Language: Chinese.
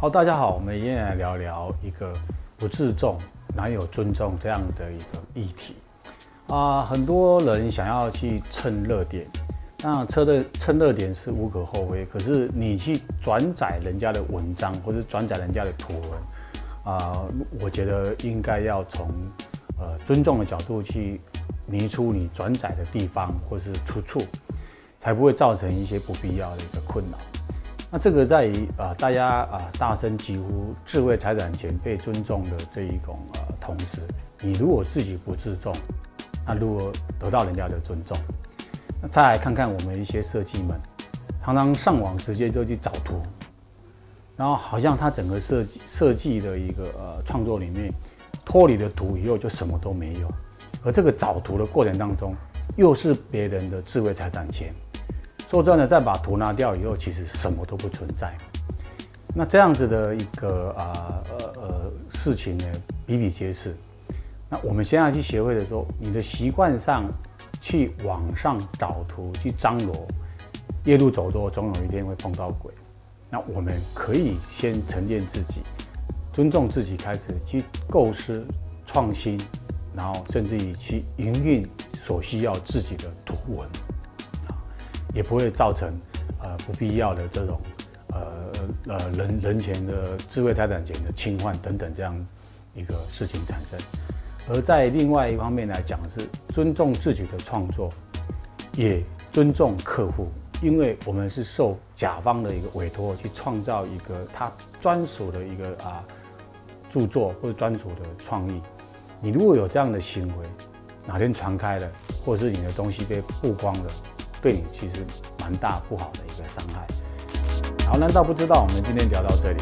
好，大家好，我们今天来聊聊一个不自重难有尊重这样的一个议题啊。很多人想要去蹭热点，那蹭热蹭热点是无可厚非。可是你去转载人家的文章，或者转载人家的图文啊，我觉得应该要从呃尊重的角度去拟出你转载的地方或是出处，才不会造成一些不必要的一个困扰。那这个在于啊、大家啊、大声疾呼智慧财产权被尊重的这一种呃同时，你如果自己不自重，那如何得到人家的尊重？那再来看看我们一些设计们，常常上网直接就去找图，然后好像他整个设计设计的一个呃创作里面脱离了图以后就什么都没有，而这个找图的过程当中又是别人的智慧财产权。说真的，再把图拿掉以后，其实什么都不存在。那这样子的一个啊呃呃事情呢，比比皆是。那我们现在去协会的时候，你的习惯上去网上找图去张罗，夜路走多，总有一天会碰到鬼。那我们可以先沉淀自己，尊重自己，开始去构思创新，然后甚至于去营运所需要自己的图文。也不会造成呃不必要的这种呃呃人人权的智慧财产权的侵犯等等这样一个事情产生，而在另外一方面来讲是尊重自己的创作，也尊重客户，因为我们是受甲方的一个委托去创造一个他专属的一个啊著作或者专属的创意，你如果有这样的行为，哪天传开了，或者是你的东西被曝光了。对你其实蛮大不好的一个伤害。好，难道不知道？我们今天聊到这里。